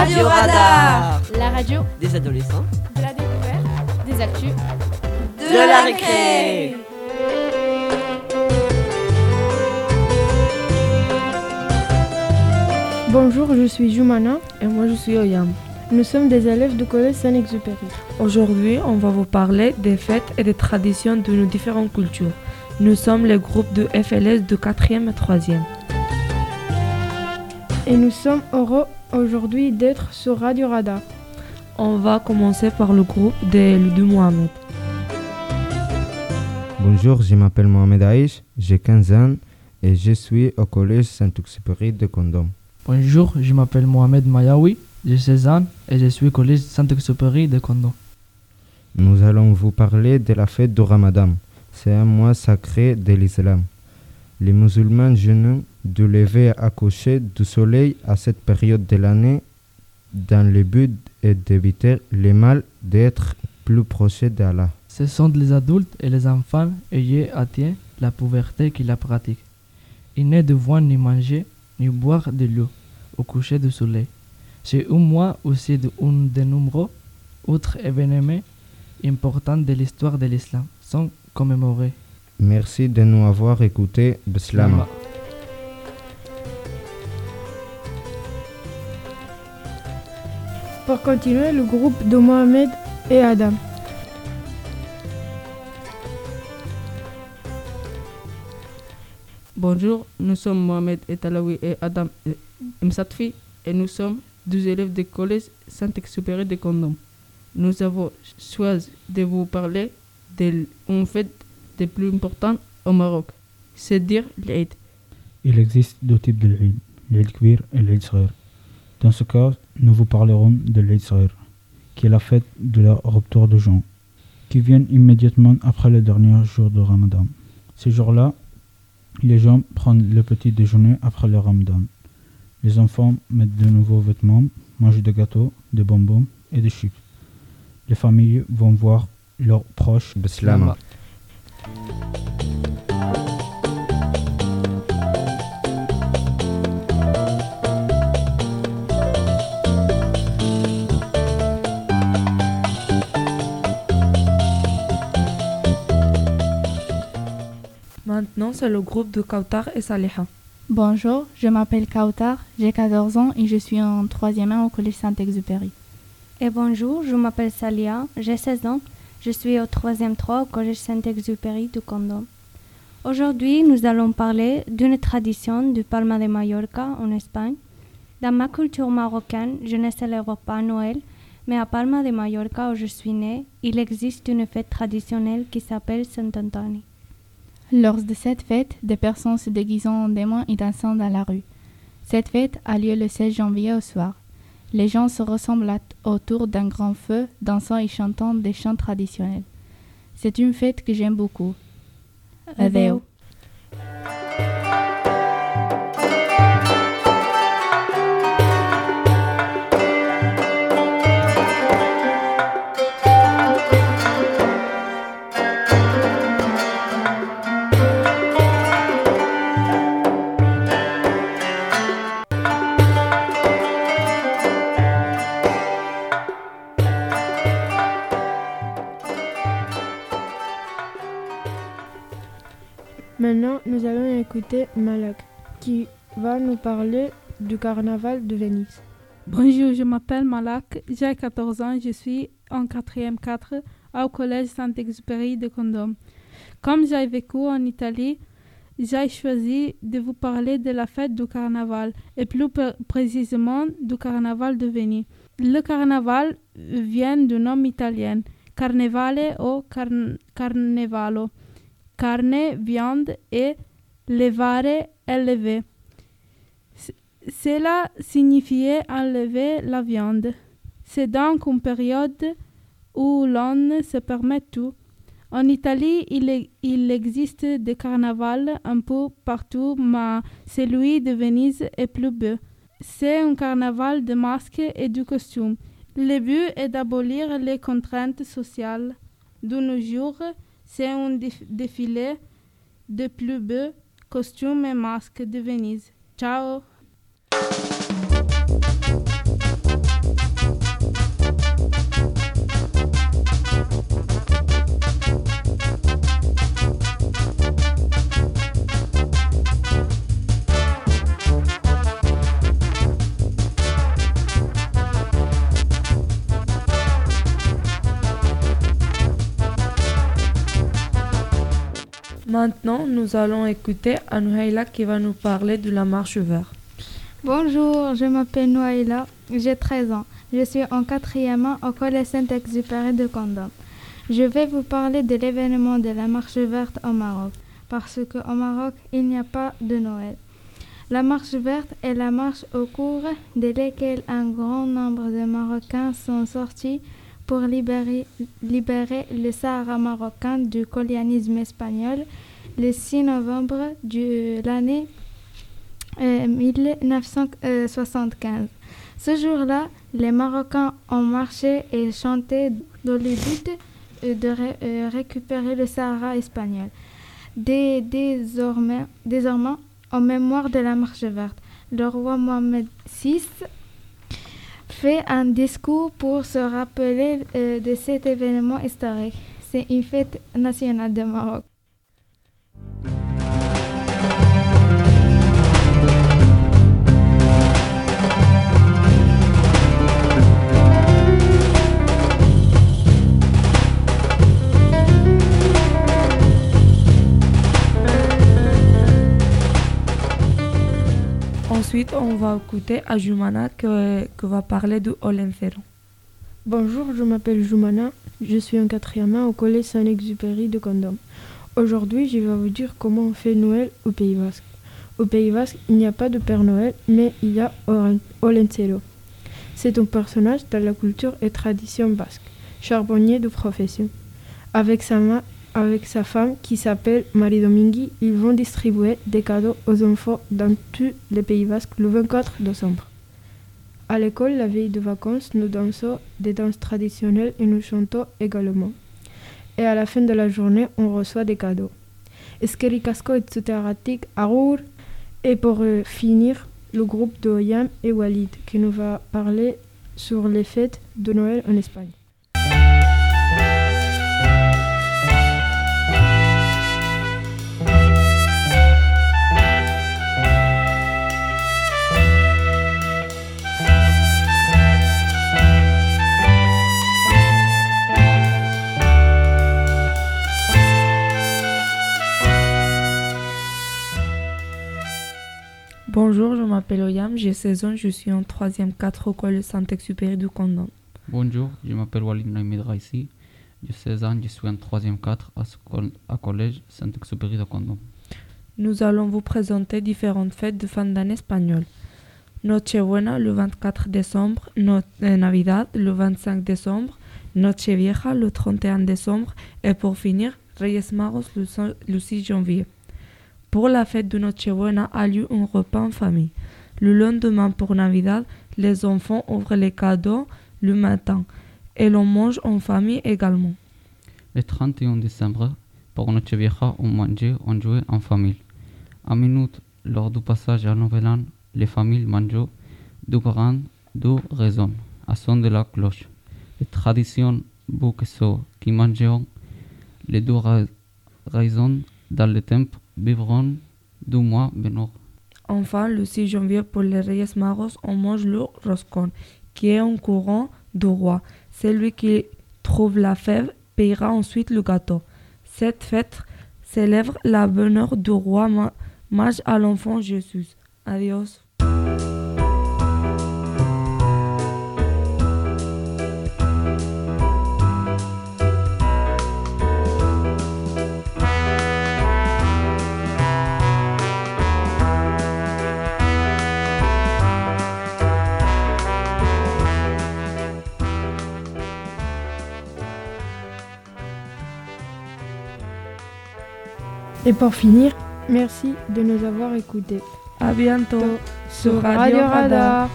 Radio Radar La radio des adolescents, de la découverte, des actus, de, la récré. Bonjour, je suis Jumana et moi je suis Oyam. Nous sommes des élèves du collège Saint-Exupéry. Aujourd'hui, on va vous parler des fêtes et des traditions de nos différentes cultures. Nous sommes le groupe de FLS de 4e et 3e. Et nous sommes heureux aujourd'hui d'être sur Radio Radar. On va commencer par le groupe de Ludo Mohamed. Bonjour, je m'appelle Mohamed Aïch, j'ai 15 ans et je suis au collège Saint-Exupéry de Condom. Bonjour, je m'appelle Mohamed Mayaoui, j'ai 16 ans et je suis au collège Saint-Exupéry de Condom. Nous allons vous parler de la fête du Ramadan. C'est un mois sacré de l'islam. Les musulmans jeûnent du lever à coucher du soleil à cette période de l'année dans le but d'éviter le mal d'être plus proche d'Allah. Ce sont les adultes et les enfants ayant atteint la pauvreté qui la pratiquent. Ils ne doivent ni manger ni boire de l'eau au coucher du soleil. C'est un mois aussi un des nombreux autres événements importants de l'histoire de l'islam sont commémorés. Merci de nous avoir écoutés. Bislama. Pour continuer, le groupe de Mohamed et Adam. Bonjour, nous sommes Mohamed Etalawi et Adam Msatfi et nous sommes deux élèves du collège Saint-Exupéry de Condom. Nous avons choisi de vous parler d'une fête des plus importantes au Maroc, c'est dire l'Eid. Il existe deux types de l'Eid, l'Eid Kbir et l'Eid Sghir. Dans ce cas, nous vous parlerons de Sghir, qui est la fête de la rupture de jeûne, qui vient immédiatement après le dernier jour de Ramadan. Ce jour-là, les gens prennent le petit déjeuner après le Ramadan. Les enfants mettent de nouveaux vêtements, mangent des gâteaux, des bonbons et des chips. Les familles vont voir leurs proches. Maintenant, c'est le groupe de Kautar et Saliha. Bonjour, je m'appelle Kautar, j'ai 14 ans et je suis en troisième an au collège Saint-Exupéry. Et bonjour, je m'appelle Salia, j'ai 16 ans, je suis au troisième 3 au collège Saint-Exupéry du Condom. Aujourd'hui, nous allons parler d'une tradition du Palma de Mallorca en Espagne. Dans ma culture marocaine, je ne célèbre pas Noël, mais à Palma de Mallorca où je suis née, il existe une fête traditionnelle qui s'appelle Saint-Antoine. Lors de cette fête, des personnes se déguisant en démons et dansant dans la rue. Cette fête a lieu le 16 janvier au soir. Les gens se ressemblent autour d'un grand feu, dansant et chantant des chants traditionnels. C'est une fête que j'aime beaucoup. Maintenant, nous allons écouter Malak, qui va nous parler du carnaval de Venise. Bonjour, je m'appelle Malak, j'ai 14 ans, je suis en 4e 4 au collège Saint-Exupéry de Condom. Comme j'ai vécu en Italie, j'ai choisi de vous parler de la fête du carnaval et plus précisément du carnaval de Venise. Le carnaval vient du nom italien carnevale ou carn carnevalo carne, viande et levare, élever. Cela signifiait enlever la viande. C'est donc une période où l'on se permet tout. En Italie, il, il, existe des carnavals un peu partout, mais celui de Venise est plus beau. C'est un carnaval de masques et de costumes. Le but est d'abolir les contraintes sociales. De nos jours, c'est un défilé de plus beaux costumes et masques de Venise. Ciao Maintenant, nous allons écouter Anuheila qui va nous parler de la marche verte. Bonjour, je m'appelle Noaïla, j'ai 13 ans. Je suis en quatrième au collège Saint-Exupéry de Condom. Je vais vous parler de l'événement de la marche verte au Maroc, parce qu'au Maroc, il n'y a pas de Noël. La marche verte est la marche au cours de laquelle un grand nombre de Marocains sont sortis pour libérer, le Sahara marocain du colonialisme espagnol le 6 novembre de l'année 1975. Ce jour-là, les Marocains ont marché et chanté dans le but de récupérer le Sahara espagnol. désormais, désormais, en mémoire de la marche verte, le roi Mohamed VI fait un discours pour se rappeler de cet événement historique. C'est une fête nationale de Maroc. Ensuite, on va écouter Ajumana que, que va parler du Olencero. Bonjour, je m'appelle Jumana, je suis en quatrième au collège Saint-Exupéry de Condom. Aujourd'hui, je vais vous dire comment on fait Noël au Pays Basque. Au Pays Basque, il n'y a pas de Père Noël, mais il y a Olencero. C'est un personnage dans la culture et tradition basque, charbonnier de profession. Avec sa, avec sa femme qui s'appelle Marie Domingui, ils vont distribuer des cadeaux aux enfants dans tous les Pays Basques le 24 décembre. À l'école, la veille de vacances, nous dansons des danses traditionnelles et nous chantons également. Et à la fin de la journée, on reçoit des cadeaux. Eskerikasko et Tsuteratik Arour. Et pour euh, finir, le groupe de Oyam et Walid qui nous va parler sur les fêtes de Noël en Espagne. Bonjour, je m'appelle Oyam, j'ai 16 ans, je suis en 3e 4 au collège Saint-Exupéry du Condom. Bonjour, je m'appelle Walid Naïmid Raïsi, j'ai 16 ans, je suis en 3e 4 à collège Saint-Exupéry de Condom. Nous allons vous présenter différentes fêtes de fin d'année espagnole. Nochebuena le 24 décembre, no Navidad le 25 décembre, Nochevieja le 31 décembre et pour finir, Reyes Magos le 6 janvier. Pour la fête de Nochebuena a lieu un repas en famille. Le lendemain pour Navidad, les enfants ouvrent les cadeaux le matin et l'on mange en famille également. Le 31 décembre, pour Nochevieja, on mangeait, on jouait en famille. À minute, lors du passage à Nouvel An, les familles mangent du grandes deux raisons, à son de la cloche. Les traditions bouquesso qui mangeons les deux raisons dans le temple Enfin, le 6 janvier pour les Reyes Magos, on mange le roscon, qui est un courant du roi. Celui qui trouve la fève payera ensuite le gâteau. Cette fête célèbre la bonheur du roi mage à l'enfant Jésus. Adios. Et pour finir, merci de nous avoir écoutés. À bientôt sur Radio Radar.